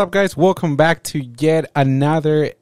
up, guys? Welcome back to yet another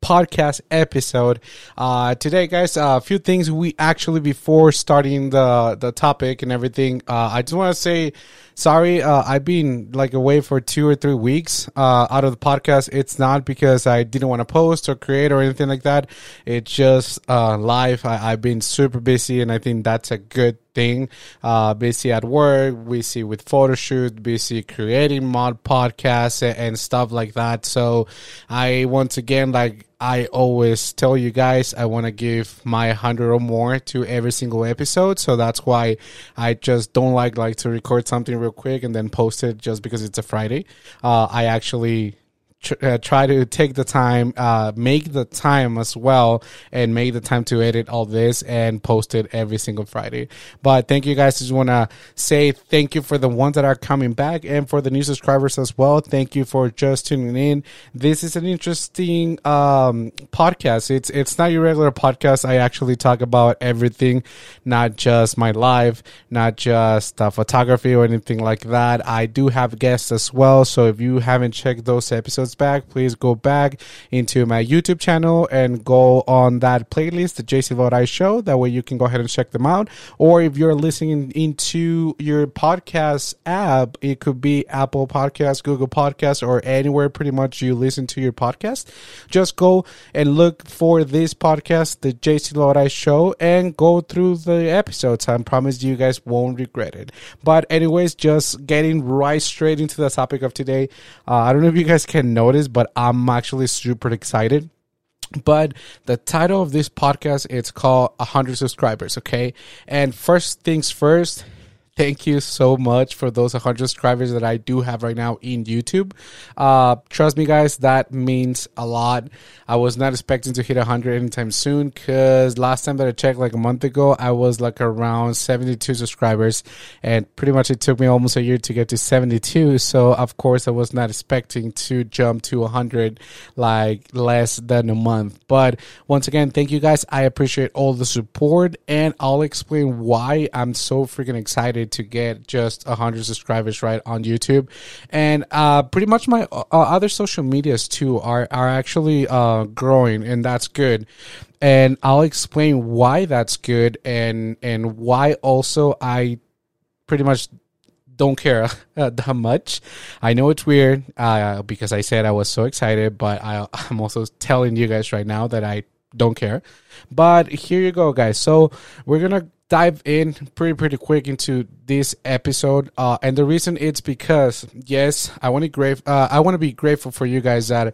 podcast episode. Uh, today, guys, a few things we actually before starting the the topic and everything. Uh, I just want to say sorry. Uh, I've been like away for two or three weeks uh, out of the podcast. It's not because I didn't want to post or create or anything like that. It's just uh, life. I, I've been super busy, and I think that's a good thing. Uh, busy at work, busy with photo shoot, busy creating mod podcasts and, and stuff like that. So I once again, like I always tell you guys, I want to give my hundred or more to every single episode. So that's why I just don't like like to record something real quick and then post it just because it's a Friday. Uh, I actually tr- uh, try to take the time, uh, make the time as well, and make the time to edit all this and post it every single Friday. But thank you guys. Just want to say thank you for the ones that are coming back and for the new subscribers as well. Thank you for just tuning in. This is an interesting um, podcast. It's it's not your regular podcast. I actually talk about everything, not just my life, not just uh, photography or anything like that. I do have guests as well. So if you haven't checked those episodes back, please go back into my YouTube channel and go on that playlist, the J Silvadoray Show. That way you can go ahead and check them out. Or if you're listening into your podcast app, it could be Apple Podcasts, Google Podcasts, or anywhere pretty much you listen to your podcast. Just go and look for this podcast, the J Silvadoray Show, and go through the episodes. I promise you guys won't regret it. But anyways, just getting right straight into the topic of today. Uh, I don't know if you guys can notice, but I'm actually super excited. But the title of this podcast it's called 100 subscribers, okay? And first things first, thank you so much for those 100 subscribers that I do have right now in YouTube. Uh, trust me, guys, that means a lot. I was not expecting to hit 100 anytime soon because last time that I checked, like a month ago, I was like around 72 subscribers, and pretty much it took me almost a year to get to 72. So, of course, I was not expecting to jump to 100 like less than a month. But once again, thank you guys. I appreciate all the support, and I'll explain why I'm so freaking excited to get just 100 subscribers right on YouTube. And uh, pretty much my uh, other social medias too are, are actually uh, growing, and that's good. And I'll explain why that's good and and why also I pretty much don't care that much. I know it's weird uh, because I said I was so excited, but I, I'm also telling you guys right now that I don't care. But here you go, guys. So we're gonna dive in pretty pretty quick into this episode, uh, and the reason it's because yes, I want to grave. Uh, I want to be grateful for you guys that,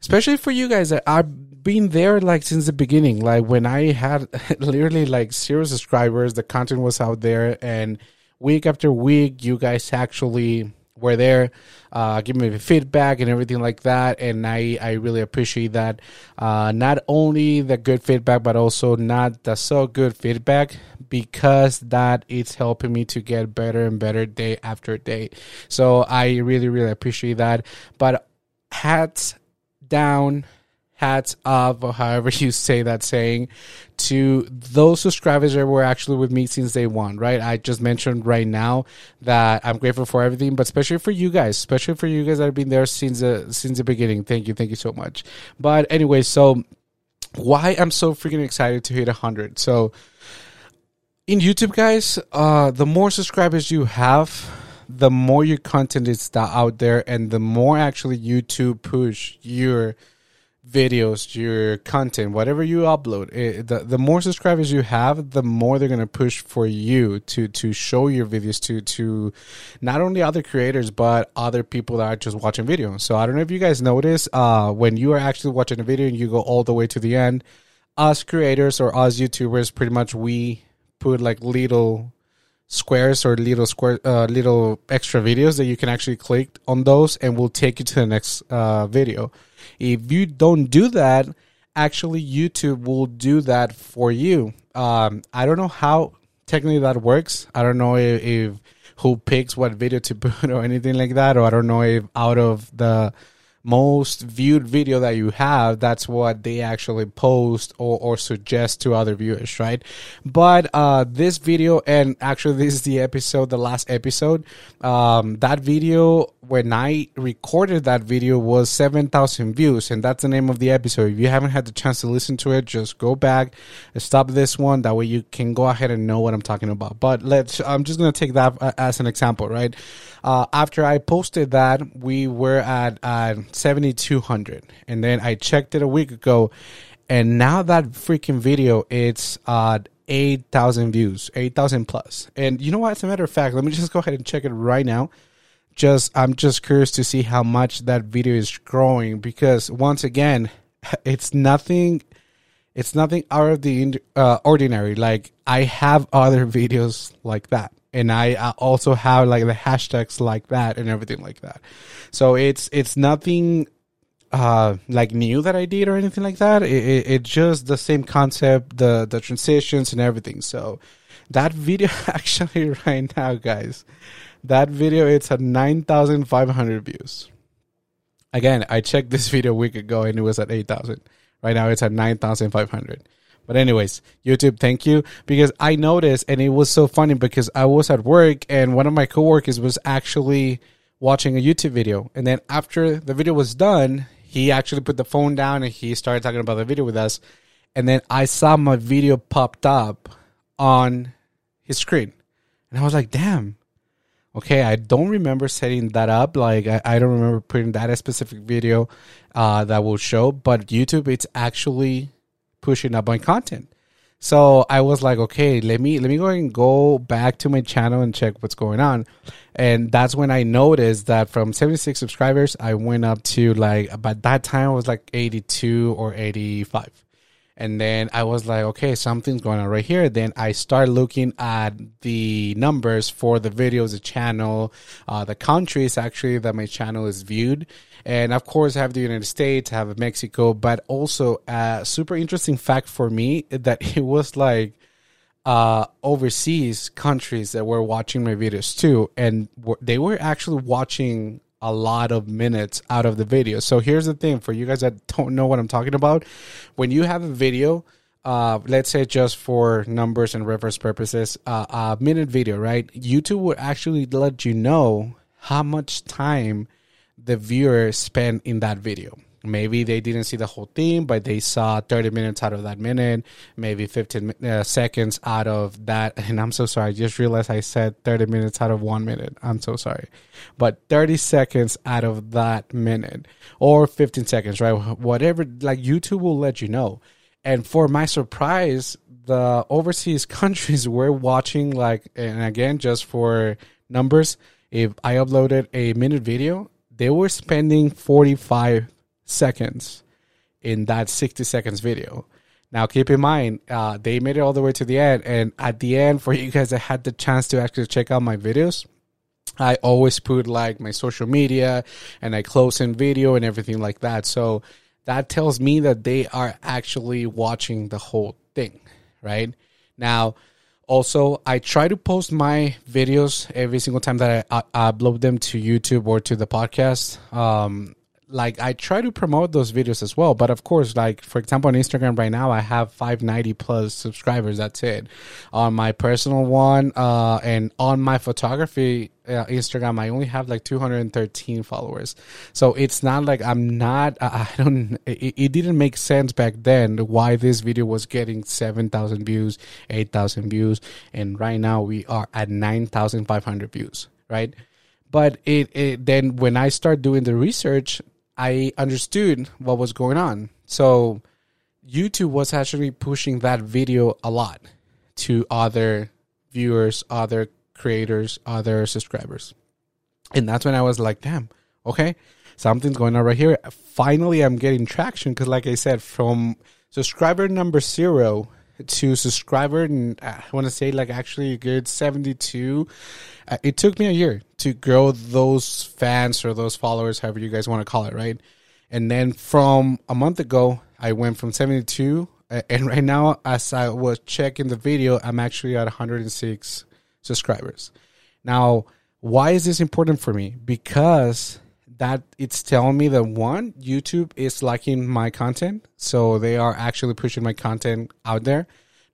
especially for you guys that I've been there like since the beginning. Like when I had literally like zero subscribers, the content was out there, and week after week, you guys actually were there, uh, giving me feedback and everything like that, and I I really appreciate that. Uh, not only the good feedback, but also not the so good feedback because that it's helping me to get better and better day after day. So I really really appreciate that. But hats down hats off, or however you say that saying, to those subscribers that were actually with me since day one, right? I just mentioned right now that I'm grateful for everything, but especially for you guys, especially for you guys that have been there since the since the beginning. Thank you, thank you so much. But anyway, so why I'm so freaking excited to hit 100. So in YouTube, guys, uh, the more subscribers you have, the more your content is out there, and the more actually YouTube push your videos, your content, whatever you upload, it, the the more subscribers you have, the more they're gonna push for you to to show your videos to to not only other creators but other people that are just watching videos. So I don't know if you guys notice, uh, when you are actually watching a video and you go all the way to the end, us creators or us YouTubers, pretty much we put like little squares or little square uh, little extra videos that you can actually click on those and will take you to the next uh, video. If you don't do that actually youtube will do that for you. Um, i don't know how technically that works. I don't know if, if who picks what video to put or anything like that or i don't know if out of the most viewed video that you have, that's what they actually post or, or suggest to other viewers, right? But uh, this video, and actually, this is the episode, the last episode. Um, that video, when I recorded that video, was 7,000 views, and that's the name of the episode. If you haven't had the chance to listen to it, just go back, stop this one. That way, you can go ahead and know what I'm talking about. But let's, I'm just going to take that uh, as an example, right? Uh, after I posted that, we were at, at 7,200. And then I checked it a week ago. And now that freaking video, it's at 8,000 views, 8,000 plus. And you know what? As a matter of fact, let me just go ahead and check it right now. Just, I'm just curious to see how much that video is growing because once again, it's nothing it's nothing out of the uh, ordinary. Like I have other videos like that and I also have like the hashtags like that and everything like that. So it's it's nothing uh like new that I did or anything like that. It, it, it's just the same concept, the the transitions and everything. So that video actually right now, guys, that video it's at nine thousand five hundred views. Again, I checked this video a week ago and it was at eight thousand. Right now it's at nine thousand five hundred. But anyways, YouTube, thank you because I noticed and it was so funny because I was at work and one of my coworkers was actually watching a YouTube video. And then after the video was done, he actually put the phone down and he started talking about the video with us. And then I saw my video popped up on his screen. And I was like, damn. Okay, I don't remember setting that up. Like, I, I don't remember putting that specific video uh, that will show. But YouTube, it's actually pushing up my content. So I was like, okay, let me let me go and go back to my channel and check what's going on. And that's when I noticed that from 76 subscribers, I went up to like by that time I was like 82 or 85. And then I was like, okay, something's going on right here. Then I start looking at the numbers for the videos, the channel, uh, the countries actually that my channel is viewed. And of course, I have the United States, I have Mexico, but also a super interesting fact for me that it was like, uh, overseas countries that were watching my videos too, and they were actually watching a lot of minutes out of the video. So here's the thing for you guys that don't know what I'm talking about. When you have a video, uh, let's say just for numbers and reference purposes, uh, a minute video, right? YouTube will actually let you know how much time the viewer spent in that video. Maybe they didn't see the whole thing, but they saw 30 minutes out of that minute, maybe 15 uh, seconds out of that. And I'm so sorry. I just realized I said 30 minutes out of one minute. I'm so sorry. But 30 seconds out of that minute or 15 seconds, right? Whatever, like YouTube will let you know. And for my surprise, the overseas countries were watching, like, and again, just for numbers, if I uploaded a minute video, they were spending 45 seconds in that 60 seconds video. Now, keep in mind, uh, they made it all the way to the end. And at the end, for you guys that had the chance to actually check out my videos, I always put like my social media and I close in video and everything like that. So that tells me that they are actually watching the whole thing, right? Now, also, I try to post my videos every single time that I, I upload them to YouTube or to the podcast. Um, like I try to promote those videos as well. But of course, like for example, on Instagram right now, I have 590 plus subscribers. That's it. On my personal one, uh, and on my photography uh, Instagram, I only have like 213 followers. So it's not like I'm not, I don't, it, it didn't make sense back then why this video was getting 7,000 views, 8,000 views. And right now we are at 9,500 views, right? But it, it then when I start doing the research, I understood what was going on. So YouTube was actually pushing that video a lot to other viewers, other creators, other subscribers. And that's when I was like, damn, okay, something's going on right here. Finally, I'm getting traction because, like I said, from subscriber number zero to subscriber, and uh, I want to say like actually a good 72. Uh, it took me a year to grow those fans or those followers, however you guys want to call it, right? And then from a month ago, I went from 72, uh, and right now, as I was checking the video, I'm actually at 106 subscribers. Now, why is this important for me? Because that it's telling me that one, YouTube is liking my content. So they are actually pushing my content out there.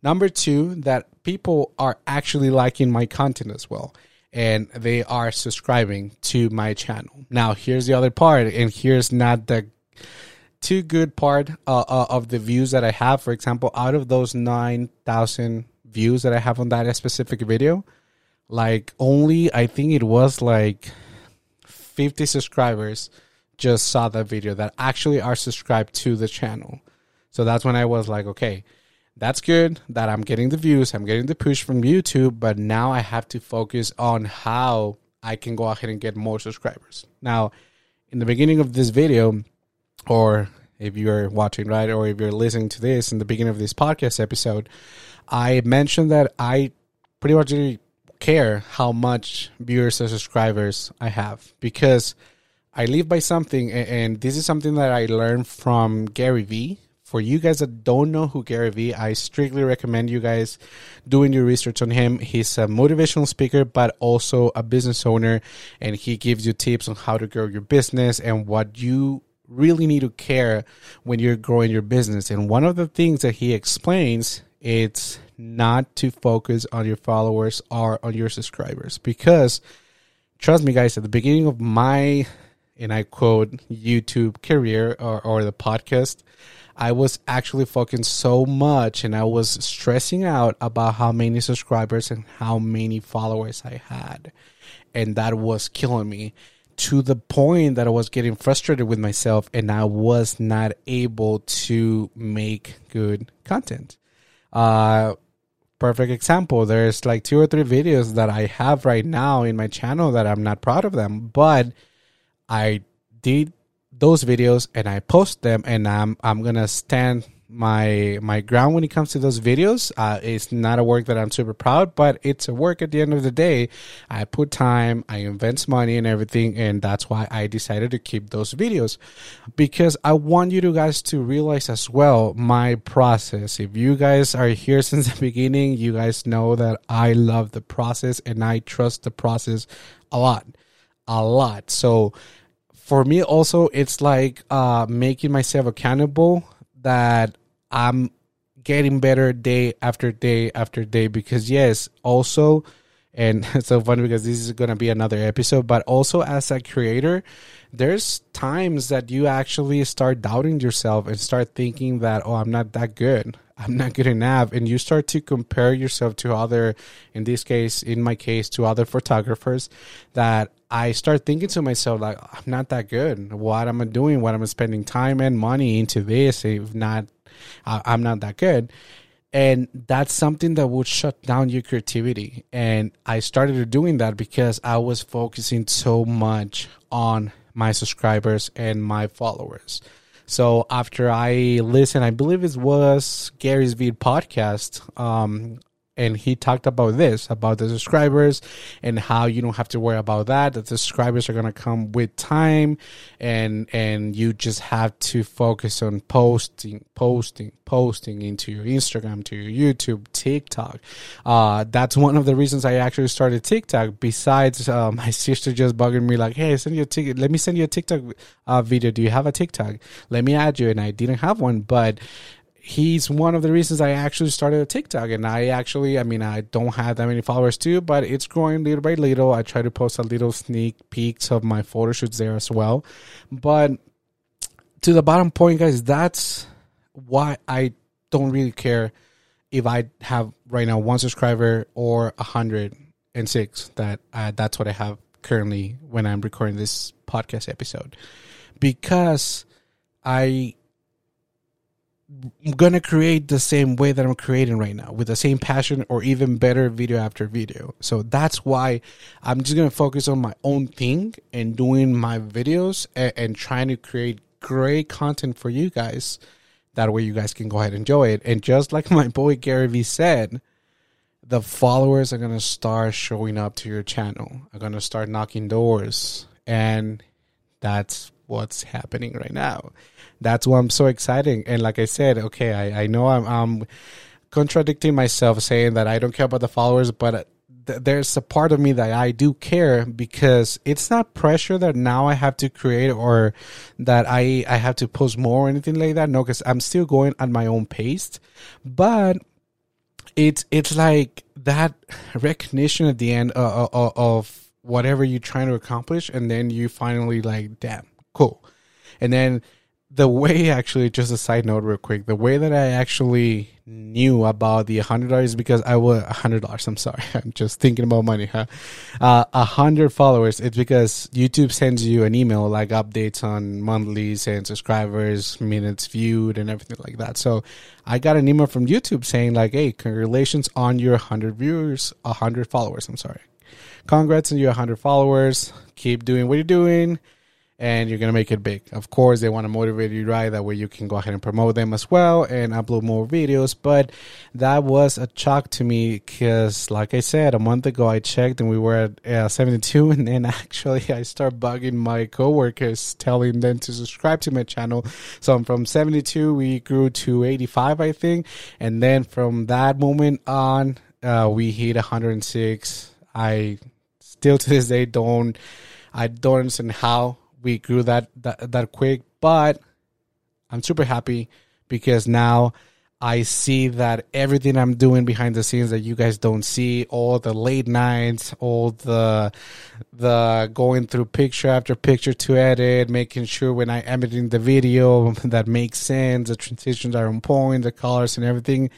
Number two, that people are actually liking my content as well. And they are subscribing to my channel. Now, here's the other part, and here's not the too good part uh, uh, of the views that I have. For example, out of those 9,000 views that I have on that specific video, like only, I think it was like 50 subscribers just saw that video that actually are subscribed to the channel. So that's when I was like, okay, that's good that I'm getting the views, I'm getting the push from YouTube, but now I have to focus on how I can go ahead and get more subscribers. Now, in the beginning of this video, or if you're watching, right, or if you're listening to this in the beginning of this podcast episode, I mentioned that I pretty much care how much viewers or subscribers I have because I live by something, and this is something that I learned from Gary Vee. For you guys that don't know who Gary Vee, I strictly recommend you guys doing your research on him. He's a motivational speaker, but also a business owner, and he gives you tips on how to grow your business and what you really need to care when you're growing your business. And one of the things that he explains it's not to focus on your followers or on your subscribers because trust me guys at the beginning of my and I quote YouTube career or, or the podcast I was actually focusing so much and I was stressing out about how many subscribers and how many followers I had and that was killing me to the point that I was getting frustrated with myself and I was not able to make good content. Uh, perfect example. There's like two or three videos that I have right now in my channel that I'm not proud of them, but I did those videos and I post them and I'm I'm gonna stand my my ground when it comes to those videos. Uh, it's not a work that I'm super proud, but it's a work at the end of the day. I put time, I invest money and everything, and that's why I decided to keep those videos because I want you to guys to realize as well my process. If you guys are here since the beginning, you guys know that I love the process and I trust the process a lot, a lot. So for me also it's like uh, making myself accountable that I'm getting better day after day after day because yes, also and it's so funny because this is going to be another episode but also as a creator there's times that you actually start doubting yourself and start thinking that oh i'm not that good. I'm not good enough. And you start to compare yourself to other in this case in my case to other photographers that i start thinking to myself like i'm not that good. What am i doing? What am i spending time and money into this if not i'm not that good? And that's something that would shut down your creativity. And i started doing that because i was focusing so much on my subscribers and my followers. So after i listened i believe it was gary's vee podcast um, and he talked about this about the subscribers and how you don't have to worry about that that the subscribers are going to come with time and and you just have to focus on posting posting posting into your instagram to your youtube tiktok. Uh, that's one of the reasons i actually started tiktok. Besides uh, my sister just bugging me like hey send you a ticket let me send you a tiktok uh, video. Do you have a tiktok? Let me add you. And i didn't have one but he's one of the reasons I actually started a TikTok. And I actually, I mean, I don't have that many followers too, but it's growing little by little. I try to post a little sneak peeks of my photo shoots there as well. But to the bottom point, guys, that's why I don't really care if I have right now one subscriber or a hundred and six. That uh, that's what I have currently when I'm recording this podcast episode, because I I'm gonna create the same way that I'm creating right now with the same passion or even better video after video. So that's why I'm just gonna focus on my own thing and doing my videos and, and trying to create great content for you guys. That way you guys can go ahead and enjoy it. And just like my boy Gary Vee said, the followers are gonna start showing up to your channel, are gonna start knocking doors. And that's what's happening right now that's why I'm so excited. And like I said, okay, I, I know I'm, I'm contradicting myself saying that I don't care about the followers, but uh, th- there's a part of me that I do care because it's not pressure that now I have to create or that I I have to post more or anything like that. No, because I'm still going at my own pace, but it's it's like that recognition at the end of, of, of whatever you're trying to accomplish, and then you finally like, damn, cool, and then the way actually just a side note real quick the way that i actually knew about the hundred dollars is because i was a hundred dollars i'm sorry i'm just thinking about money huh? Uh, a uh, hundred followers it's because youtube sends you an email like updates on monthlies and subscribers minutes viewed and everything like that. So i got an email from youtube saying like hey congratulations on your 100 viewers 100 followers i'm sorry. Congrats on your 100 followers keep doing what you're doing and you're gonna make it big. Of course, they want to motivate you right that way you can go ahead and promote them as well and upload more videos. But that was a shock to me because, like I said, a month ago I checked and we were at uh, 72, and then actually I start bugging my coworkers, telling them to subscribe to my channel. So from 72 we grew to 85, I think, and then from that moment on, uh, we hit 106. I still to this day don't. I don't understand how we grew that, that that quick, but I'm super happy because now I see that everything I'm doing behind the scenes that you guys don't see, all the late nights, all the the going through picture after picture to edit, making sure when I editing the video that makes sense, the transitions are on point, the colors and everything.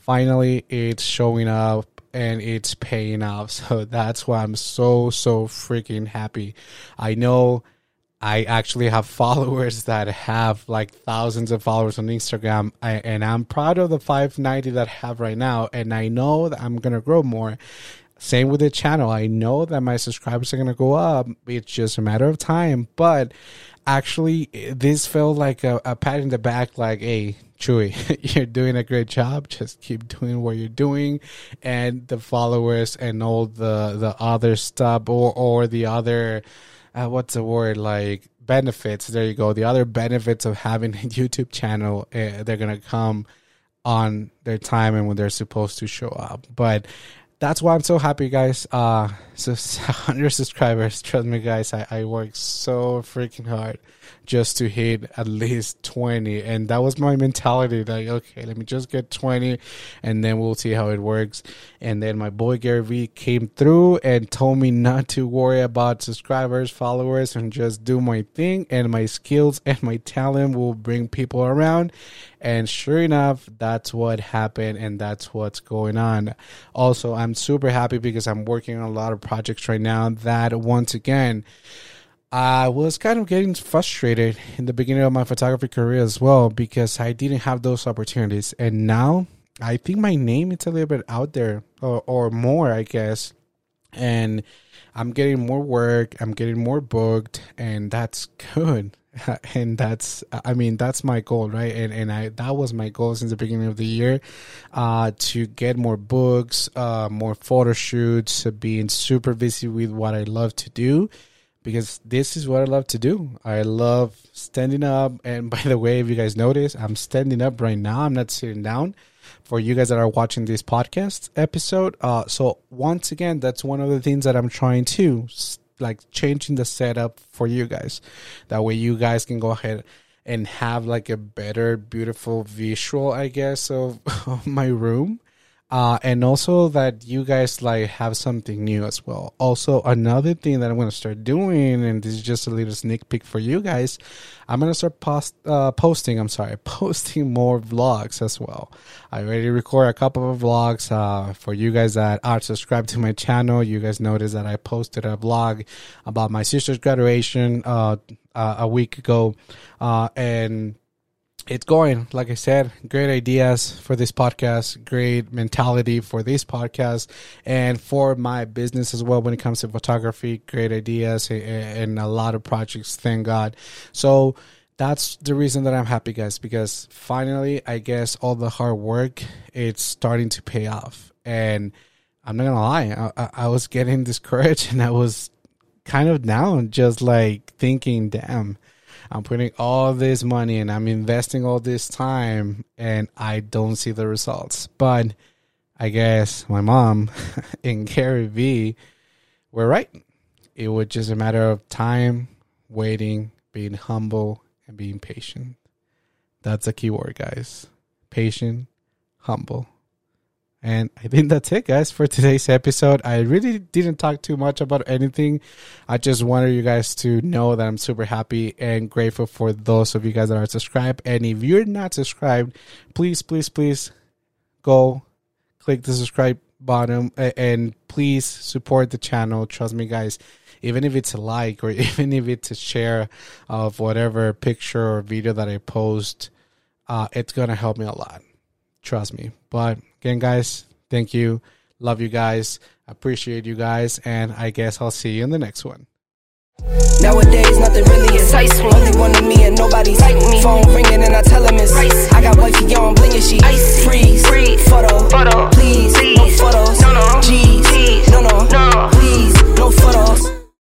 Finally, it's showing up and it's paying off. So that's why I'm so so freaking happy. I know I actually have followers that have like thousands of followers on Instagram, I, and I'm proud of the 590 that I have right now. And I know that I'm gonna grow more. Same with the channel. I know that my subscribers are gonna go up. It's just a matter of time. But actually, this felt like a, a pat in the back. Like, hey, Chewy, you're doing a great job. Just keep doing what you're doing, and the followers and all the the other stuff or or the other uh, what's the word like benefits. There you go. The other benefits of having a youtube channel uh, they're gonna come on their time and when they're supposed to show up. But that's why i'm so happy guys. Uh so 100 subscribers. Trust me guys. I, I work so freaking hard just to hit at least 20 and that was my mentality like okay let me just get 20 and then we'll see how it works. And then my boy gary vee came through and told me not to worry about subscribers followers and just do my thing. And my skills and my talent will bring people around. And sure enough that's what happened and that's what's going on. Also i'm super happy because i'm working on a lot of projects right now that once again I was kind of getting frustrated in the beginning of my photography career as well because I didn't have those opportunities. And now I think my name is a little bit out there or, or more, I guess. And I'm getting more work, I'm getting more booked, and that's good. and that's i mean that's my goal right and and i that was my goal since the beginning of the year uh to get more books uh more photo shoots being super busy with what i love to do because this is what I love to do. I love standing up. And by the way, if you guys notice, I'm standing up right now. I'm not sitting down for you guys that are watching this podcast episode. Uh, so once again, that's one of the things that I'm trying to like changing the setup for you guys. That way you guys can go ahead and have like a better, beautiful visual, I guess, of, of my room uh, and also that you guys like have something new as well. Also, another thing that I'm gonna start doing, and this is just a little sneak peek for you guys, I'm gonna start post uh, posting. I'm sorry, posting more vlogs as well. I already record a couple of vlogs uh, for you guys that are subscribed to my channel. You guys noticed that I posted a vlog about my sister's graduation uh, uh a week ago, uh, and it's going. Like I said, great ideas for this podcast, great mentality for this podcast, and for my business as well when it comes to photography. Great ideas and a lot of projects. Thank God. So that's the reason that I'm happy, guys, because finally, I guess all the hard work it's starting to pay off. And I'm not gonna lie, I, I was getting discouraged and I was kind of down, just like thinking, damn I'm putting all this money and I'm investing all this time and I don't see the results. But I guess my mom and Gary Vee were right. It was just a matter of time, waiting, being humble, and being patient. That's a key word, guys. Patient, humble. And I think that's it, guys, for today's episode. I really didn't talk too much about anything. I just wanted you guys to know that I'm super happy and grateful for those of you guys that are subscribed. And if you're not subscribed, please, please, please go click the subscribe button and please support the channel. Trust me, guys. Even if it's a like or even if it's a share of whatever picture or video that I post, uh, it's gonna help me a lot. Trust me. But again, guys, thank you. Love you guys. Appreciate you guys. And I guess I'll see you in the next one. Nowadays, nothing really is ice. Only one of me and nobody's like me. Phone ringing and I tell him it's ice. I got wifey on bling and she ice. Freeze, Freeze. photo, photo, please, please. no photos, no no, G's, no no, no, please, no photos.